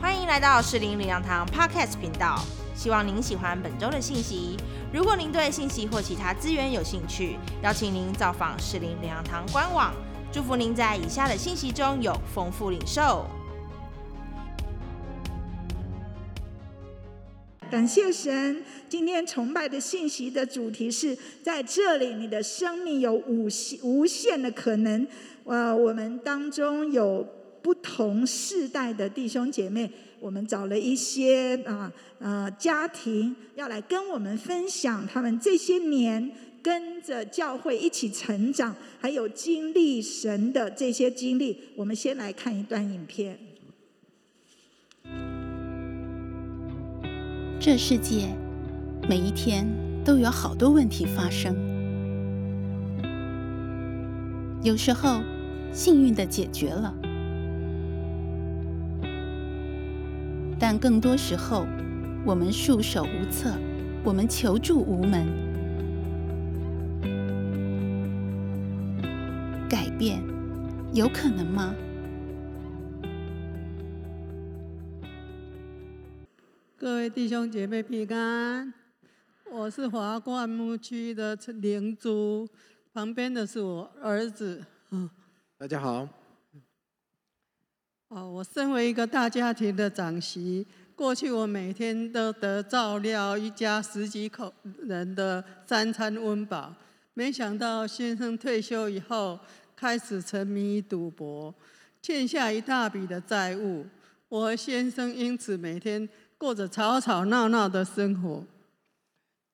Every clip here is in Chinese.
欢迎来到士林领养堂 Podcast 频道，希望您喜欢本周的信息。如果您对信息或其他资源有兴趣，邀请您造访士林领养堂官网。祝福您在以下的信息中有丰富领受。感谢神，今天崇拜的信息的主题是在这里，你的生命有无限无限的可能。呃，我们当中有不同世代的弟兄姐妹，我们找了一些啊呃家庭，要来跟我们分享他们这些年跟着教会一起成长，还有经历神的这些经历。我们先来看一段影片。这世界每一天都有好多问题发生，有时候幸运的解决了，但更多时候我们束手无策，我们求助无门。改变有可能吗？各位弟兄姐妹平安，我是华冠牧区的灵珠，旁边的是我儿子。嗯，大家好。哦，我身为一个大家庭的长媳，过去我每天都得照料一家十几口人的三餐温饱，没想到先生退休以后开始沉迷赌博，欠下一大笔的债务，我和先生因此每天。过着吵吵闹闹的生活，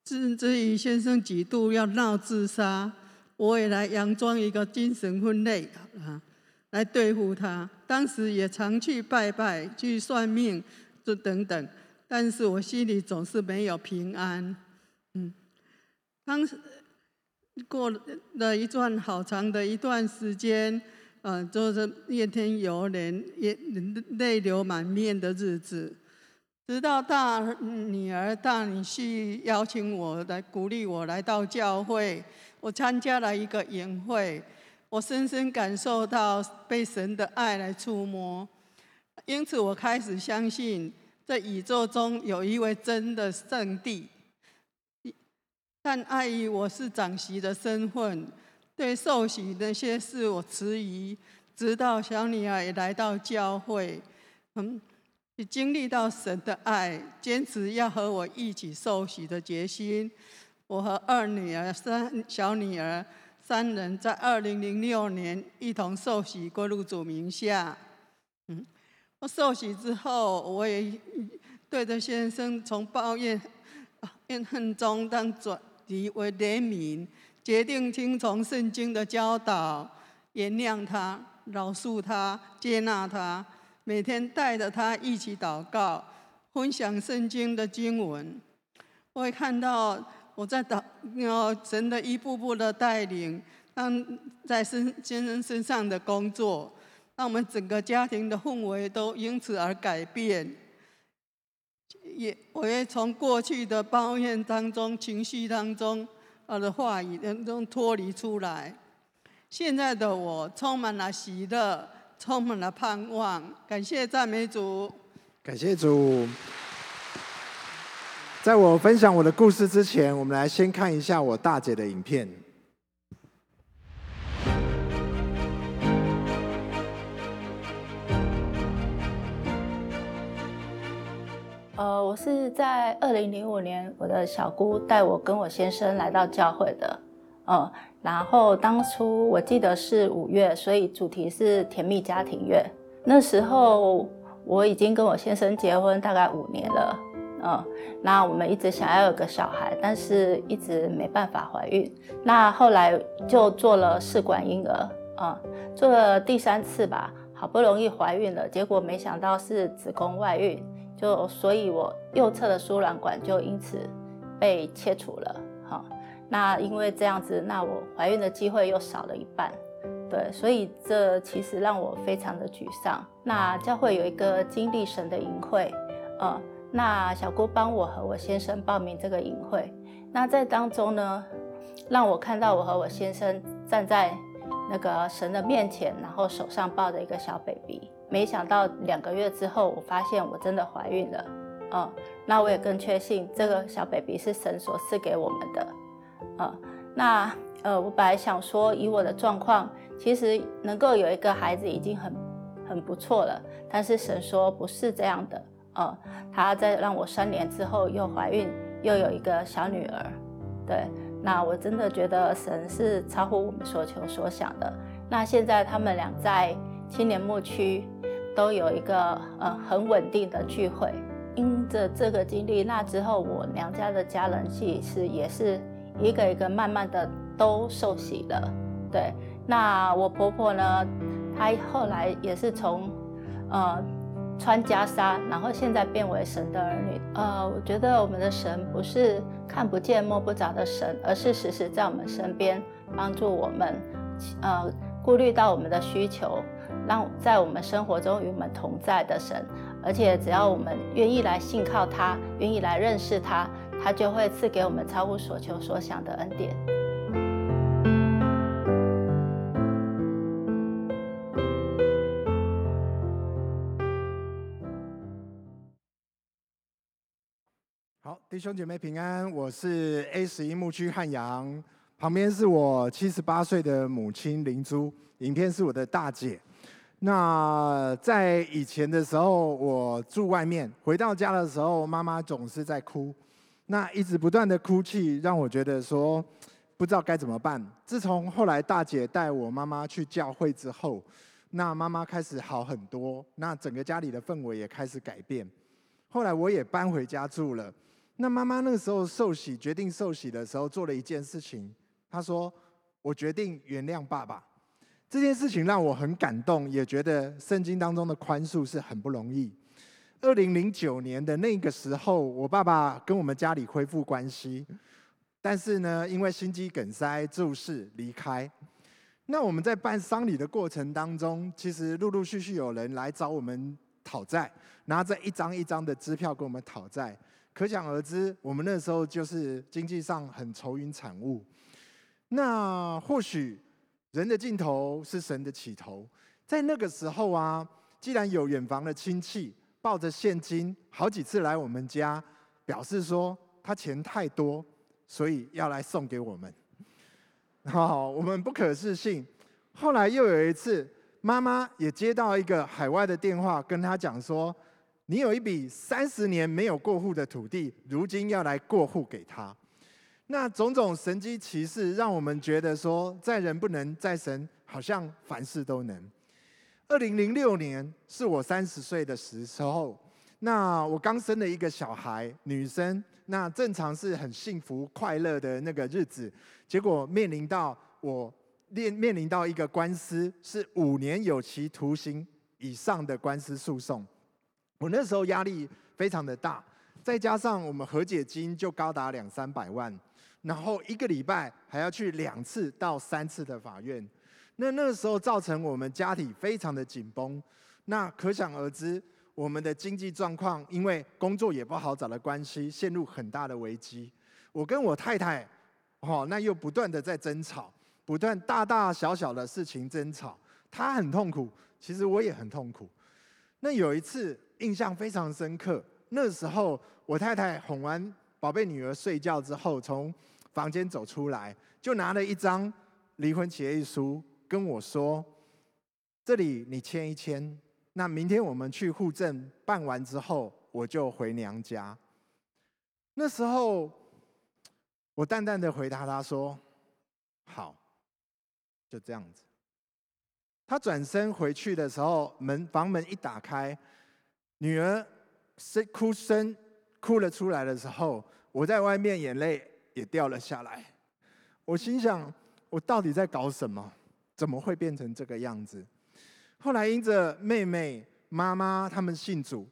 甚至于先生几度要闹自杀，我也来佯装一个精神分裂啊，来对付他。当时也常去拜拜、去算命，就等等，但是我心里总是没有平安。嗯，当时过了一段好长的一段时间，嗯，就是怨天尤人、也泪流满面的日子。直到大女儿、大女婿邀请我来鼓励我来到教会，我参加了一个宴会，我深深感受到被神的爱来触摸，因此我开始相信，在宇宙中有一位真的圣地。但碍于我是长媳的身份，对受洗那些事我迟疑，直到小女儿也来到教会，嗯。经历到神的爱，坚持要和我一起受洗的决心。我和二女儿、三小女儿三人在二零零六年一同受洗归入主名下。嗯，我受洗之后，我也对着先生从抱怨、怨恨中当转移为怜悯，决定听从圣经的教导，原谅他、饶恕他、接纳他。每天带着他一起祷告，分享圣经的经文。我会看到我在祷，神的一步步的带领，让在身先生身上的工作，让我们整个家庭的氛围都因此而改变。也，我也从过去的抱怨当中、情绪当中、我的话语当中脱离出来。现在的我充满了喜乐。充满了盼望，感谢赞美主，感谢主。在我分享我的故事之前，我们来先看一下我大姐的影片。呃，我是在二零零五年，我的小姑带我跟我先生来到教会的，嗯。然后当初我记得是五月，所以主题是甜蜜家庭月。那时候我已经跟我先生结婚大概五年了，嗯，那我们一直想要有个小孩，但是一直没办法怀孕。那后来就做了试管婴儿，嗯，做了第三次吧，好不容易怀孕了，结果没想到是子宫外孕，就所以我右侧的输卵管就因此被切除了。哈那因为这样子，那我怀孕的机会又少了一半，对，所以这其实让我非常的沮丧。那教会有一个经历神的营会，呃，那小姑帮我和我先生报名这个营会，那在当中呢，让我看到我和我先生站在那个神的面前，然后手上抱着一个小 baby，没想到两个月之后，我发现我真的怀孕了。嗯，那我也更确信这个小 baby 是神所赐给我们的。嗯，那呃，我本来想说，以我的状况，其实能够有一个孩子已经很很不错了。但是神说不是这样的。嗯，他在让我三年之后又怀孕，又有一个小女儿。对，那我真的觉得神是超乎我们所求所想的。那现在他们俩在青年牧区都有一个呃很稳定的聚会。因着这个经历，那之后我娘家的家人其实也是一个一个慢慢的都受洗了。对，那我婆婆呢，她后来也是从呃穿袈裟，然后现在变为神的儿女。呃，我觉得我们的神不是看不见摸不着的神，而是时时在我们身边帮助我们，呃，顾虑到我们的需求，让在我们生活中与我们同在的神。而且只要我们愿意来信靠他，愿意来认识他，他就会赐给我们超乎所求所想的恩典。好，弟兄姐妹平安，我是 A 十一牧区汉阳，旁边是我七十八岁的母亲灵珠，影片是我的大姐。那在以前的时候，我住外面，回到家的时候，妈妈总是在哭，那一直不断的哭泣，让我觉得说不知道该怎么办。自从后来大姐带我妈妈去教会之后，那妈妈开始好很多，那整个家里的氛围也开始改变。后来我也搬回家住了，那妈妈那个时候受洗，决定受洗的时候，做了一件事情，她说：“我决定原谅爸爸。”这件事情让我很感动，也觉得圣经当中的宽恕是很不容易。二零零九年的那个时候，我爸爸跟我们家里恢复关系，但是呢，因为心肌梗塞注视离开。那我们在办丧礼的过程当中，其实陆陆续续有人来找我们讨债，拿着一张一张的支票跟我们讨债，可想而知，我们那时候就是经济上很愁云惨雾。那或许。人的尽头是神的起头，在那个时候啊，既然有远房的亲戚抱着现金好几次来我们家，表示说他钱太多，所以要来送给我们。好，我们不可置信。后来又有一次，妈妈也接到一个海外的电话，跟他讲说，你有一笔三十年没有过户的土地，如今要来过户给他。那种种神机骑士，让我们觉得说，在人不能，在神好像凡事都能。二零零六年是我三十岁的时候，那我刚生了一个小孩，女生，那正常是很幸福快乐的那个日子，结果面临到我面面临到一个官司，是五年有期徒刑以上的官司诉讼，我那时候压力非常的大，再加上我们和解金就高达两三百万。然后一个礼拜还要去两次到三次的法院，那那个时候造成我们家庭非常的紧绷，那可想而知，我们的经济状况因为工作也不好找的关系，陷入很大的危机。我跟我太太，哦，那又不断的在争吵，不断大大小小的事情争吵，她很痛苦，其实我也很痛苦。那有一次印象非常深刻，那时候我太太哄完。宝贝女儿睡觉之后，从房间走出来，就拿了一张离婚协议书跟我说：“这里你签一签，那明天我们去户政办完之后，我就回娘家。”那时候，我淡淡的回答他说：“好，就这样子。”他转身回去的时候，门房门一打开，女儿声哭声。哭了出来的时候，我在外面眼泪也掉了下来。我心想：我到底在搞什么？怎么会变成这个样子？后来因着妹妹、妈妈他们信主，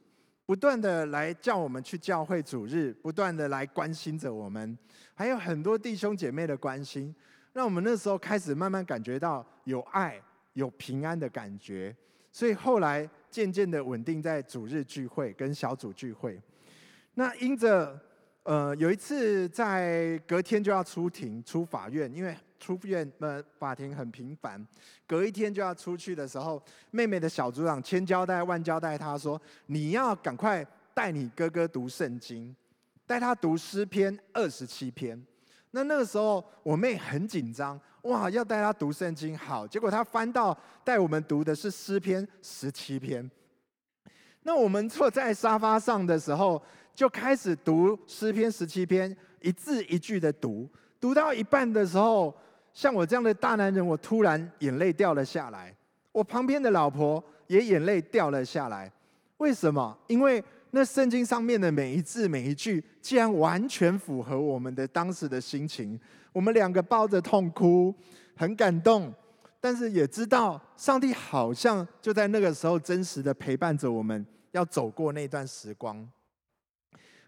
不断的来叫我们去教会主日，不断的来关心着我们，还有很多弟兄姐妹的关心，让我们那时候开始慢慢感觉到有爱、有平安的感觉。所以后来渐渐的稳定在主日聚会跟小组聚会。那因着，呃，有一次在隔天就要出庭出法院，因为出院呃法庭很频繁，隔一天就要出去的时候，妹妹的小组长千交代万交代他说：“你要赶快带你哥哥读圣经，带他读诗篇二十七篇。”那那个时候我妹很紧张，哇，要带她读圣经，好，结果她翻到带我们读的是诗篇十七篇。那我们坐在沙发上的时候，就开始读诗篇十七篇，一字一句的读。读到一半的时候，像我这样的大男人，我突然眼泪掉了下来。我旁边的老婆也眼泪掉了下来。为什么？因为那圣经上面的每一字每一句，竟然完全符合我们的当时的心情。我们两个抱着痛哭，很感动，但是也知道上帝好像就在那个时候真实的陪伴着我们，要走过那段时光。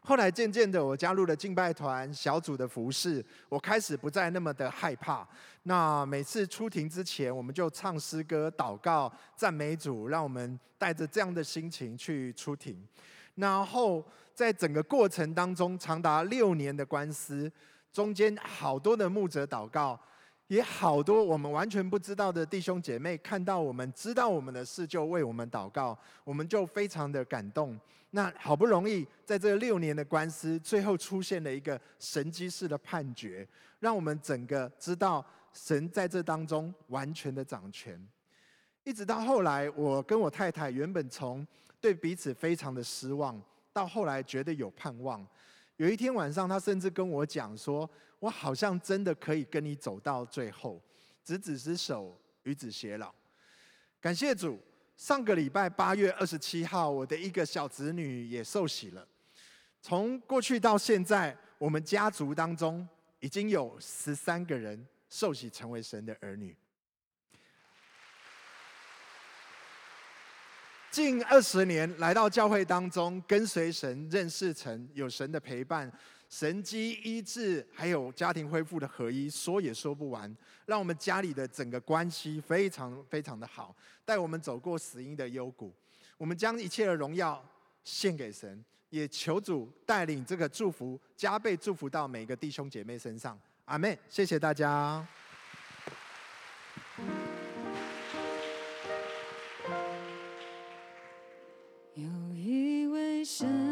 后来渐渐的，我加入了敬拜团小组的服饰，我开始不再那么的害怕。那每次出庭之前，我们就唱诗歌、祷告、赞美主，让我们带着这样的心情去出庭。然后在整个过程当中，长达六年的官司，中间好多的牧者祷告。也好多我们完全不知道的弟兄姐妹看到我们知道我们的事就为我们祷告，我们就非常的感动。那好不容易在这六年的官司，最后出现了一个神机式的判决，让我们整个知道神在这当中完全的掌权。一直到后来，我跟我太太原本从对彼此非常的失望，到后来觉得有盼望。有一天晚上，他甚至跟我讲说。我好像真的可以跟你走到最后，执子之手，与子偕老。感谢主，上个礼拜八月二十七号，我的一个小侄女也受洗了。从过去到现在，我们家族当中已经有十三个人受洗成为神的儿女。近二十年来到教会当中，跟随神，认识神，有神的陪伴。神机医治，还有家庭恢复的合一，说也说不完。让我们家里的整个关系非常非常的好，带我们走过死荫的幽谷。我们将一切的荣耀献给神，也求主带领这个祝福加倍祝福到每个弟兄姐妹身上。阿门！谢谢大家。位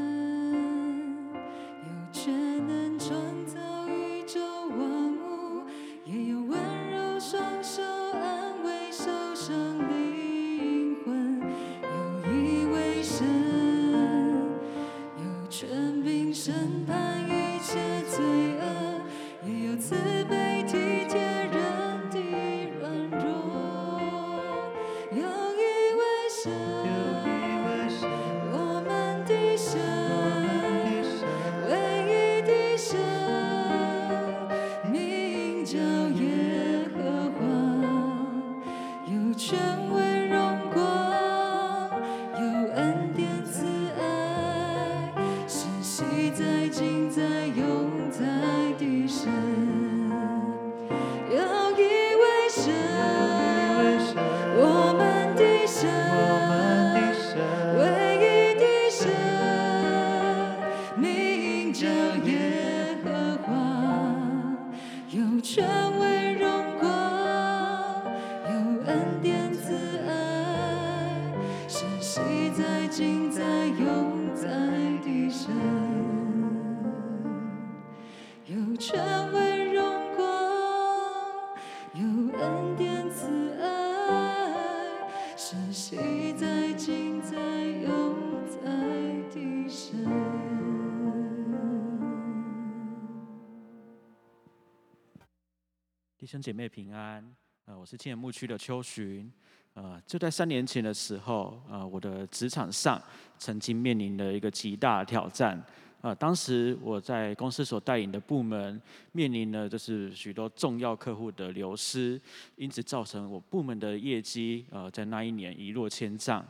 兄姐妹平安，呃，我是青年牧区的邱寻，呃，就在三年前的时候，呃，我的职场上曾经面临了一个极大的挑战，呃，当时我在公司所带领的部门面临了就是许多重要客户的流失，因此造成我部门的业绩，呃，在那一年一落千丈。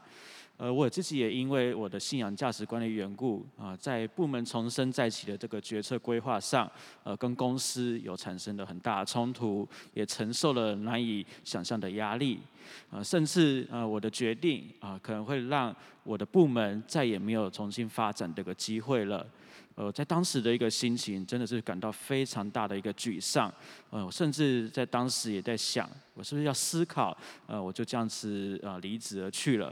呃，我自己也因为我的信仰价值观的缘故啊，在部门重生再起的这个决策规划上，呃，跟公司有产生了很大的冲突，也承受了难以想象的压力，啊，甚至呃，我的决定啊，可能会让我的部门再也没有重新发展这个机会了。呃，在当时的一个心情，真的是感到非常大的一个沮丧，呃，甚至在当时也在想，我是不是要思考，呃，我就这样子呃离职而去了。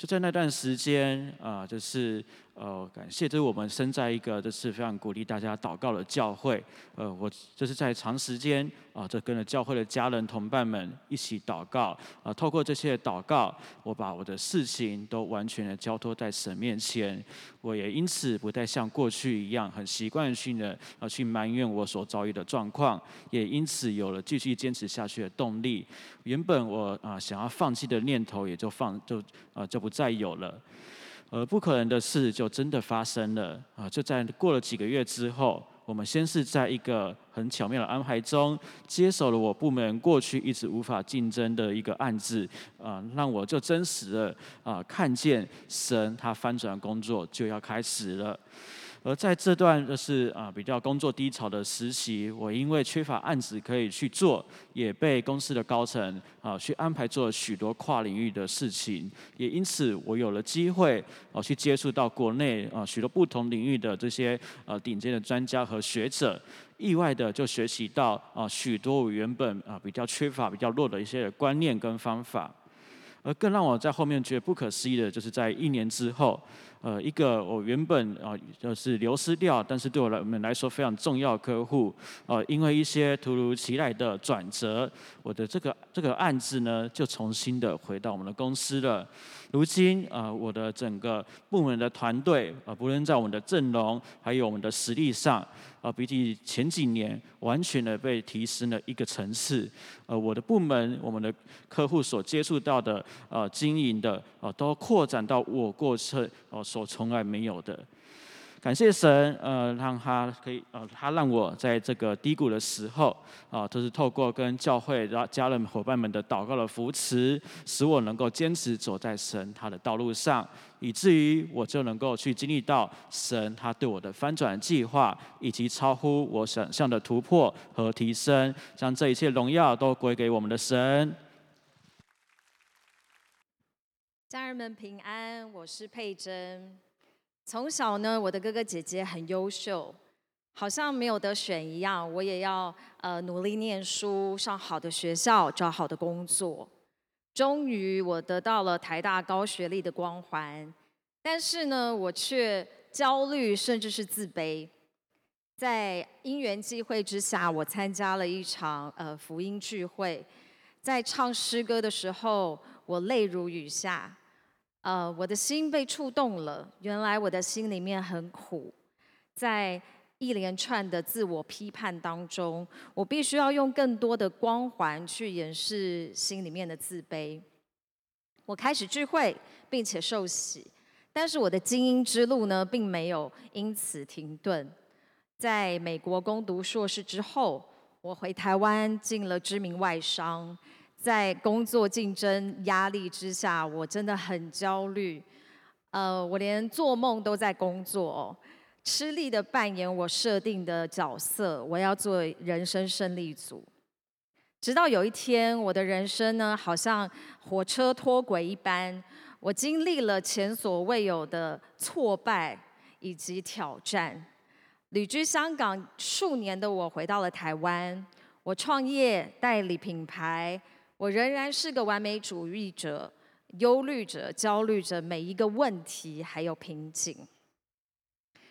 就在那段时间啊，就是呃，感谢，这是我们身在一个就是非常鼓励大家祷告的教会。呃，我就是在长时间啊，这跟着教会的家人同伴们一起祷告啊，透过这些祷告，我把我的事情都完全的交托在神面前。我也因此不再像过去一样很习惯性的啊去埋怨我所遭遇的状况，也因此有了继续坚持下去的动力。原本我啊想要放弃的念头也就放就啊就不再有了。而不可能的事就真的发生了啊！就在过了几个月之后，我们先是在一个很巧妙的安排中，接手了我部门过去一直无法竞争的一个案子啊，让我就真实的啊看见神他翻转工作就要开始了。而在这段就是啊比较工作低潮的实习，我因为缺乏案子可以去做，也被公司的高层啊去安排做许多跨领域的事情，也因此我有了机会啊去接触到国内啊许多不同领域的这些呃顶尖的专家和学者，意外的就学习到啊许多我原本啊比较缺乏、比较弱的一些观念跟方法。而更让我在后面觉得不可思议的，就是在一年之后，呃，一个我原本啊就是流失掉，但是对我来们来说非常重要客户，呃，因为一些突如其来的转折，我的这个这个案子呢，就重新的回到我们的公司了。如今啊，我的整个部门的团队啊，不论在我们的阵容还有我们的实力上，啊，比起前几年完全的被提升了一个层次。呃，我的部门，我们的客户所接触到的，呃，经营的，呃，都扩展到我过去呃所从来没有的。感谢神，呃，让他可以，呃，他让我在这个低谷的时候，啊，就是透过跟教会、家家人、伙伴们的祷告的扶持，使我能够坚持走在神他的道路上，以至于我就能够去经历到神他对我的翻转计划，以及超乎我想象的突破和提升，将这一切荣耀都归给我们的神。家人们平安，我是佩珍。从小呢，我的哥哥姐姐很优秀，好像没有得选一样，我也要呃努力念书，上好的学校，找好的工作。终于，我得到了台大高学历的光环，但是呢，我却焦虑，甚至是自卑。在因缘际会之下，我参加了一场呃福音聚会，在唱诗歌的时候，我泪如雨下。呃，我的心被触动了。原来我的心里面很苦，在一连串的自我批判当中，我必须要用更多的光环去掩饰心里面的自卑。我开始聚会，并且受洗，但是我的精英之路呢，并没有因此停顿。在美国攻读硕士之后，我回台湾进了知名外商。在工作竞争压力之下，我真的很焦虑。呃，我连做梦都在工作，吃力的扮演我设定的角色，我要做人生胜利组。直到有一天，我的人生呢，好像火车脱轨一般，我经历了前所未有的挫败以及挑战。旅居香港数年的我回到了台湾，我创业代理品牌。我仍然是个完美主义者、忧虑者、焦虑着每一个问题还有瓶颈。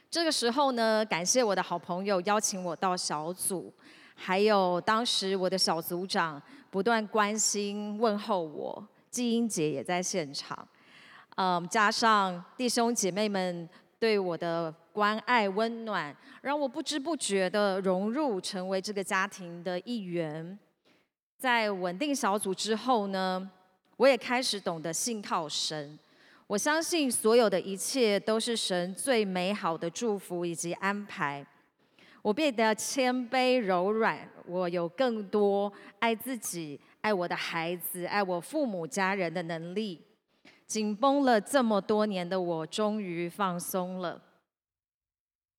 这个时候呢，感谢我的好朋友邀请我到小组，还有当时我的小组长不断关心问候我，季英姐也在现场。嗯，加上弟兄姐妹们对我的关爱温暖，让我不知不觉的融入成为这个家庭的一员。在稳定小组之后呢，我也开始懂得信靠神。我相信所有的一切都是神最美好的祝福以及安排。我变得谦卑柔软，我有更多爱自己、爱我的孩子、爱我父母家人的能力。紧绷了这么多年的我，终于放松了。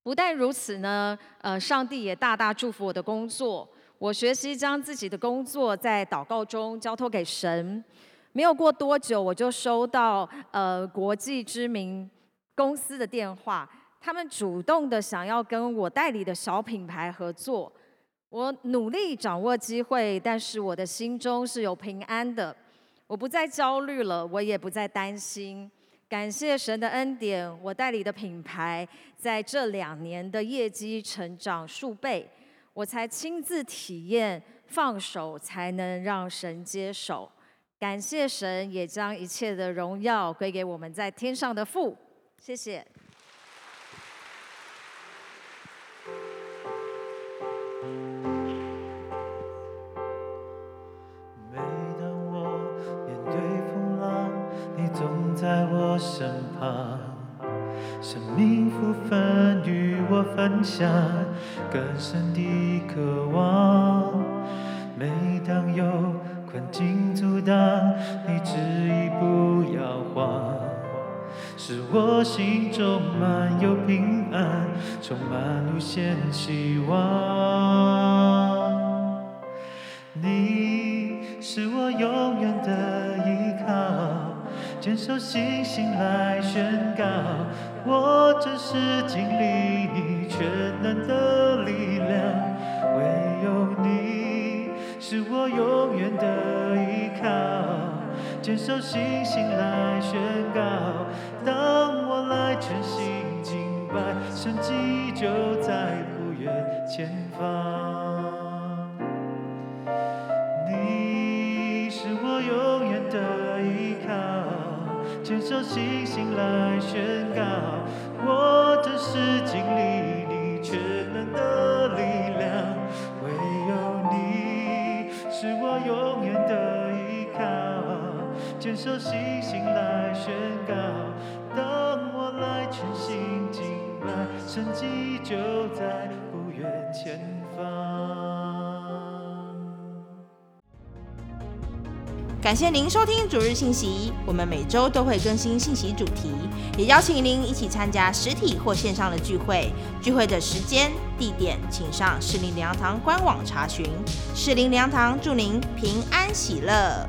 不但如此呢，呃，上帝也大大祝福我的工作。我学习将自己的工作在祷告中交托给神。没有过多久，我就收到呃国际知名公司的电话，他们主动的想要跟我代理的小品牌合作。我努力掌握机会，但是我的心中是有平安的。我不再焦虑了，我也不再担心。感谢神的恩典，我代理的品牌在这两年的业绩成长数倍，我才亲自体验放手才能让神接手。感谢神，也将一切的荣耀归给我们在天上的父。谢谢。在我身旁，生命福分与我分享，更深的渴望。每当有困境阻挡，你执意不要慌，使我心中满有平安，充满无限希望。你是我永远的依靠。坚守信心来宣告，我只是经历你全能的牵手星星来宣告，当我来全心敬拜，神迹就在不远前方。你是我永远的依靠。牵手星星来宣告，靠。坚守信心来宣告，当我来全心敬拜，神迹就在不远前方。感谢您收听主日信息，我们每周都会更新信息主题，也邀请您一起参加实体或线上的聚会。聚会的时间、地点，请上士林粮堂官网查询。士林粮堂祝您平安喜乐。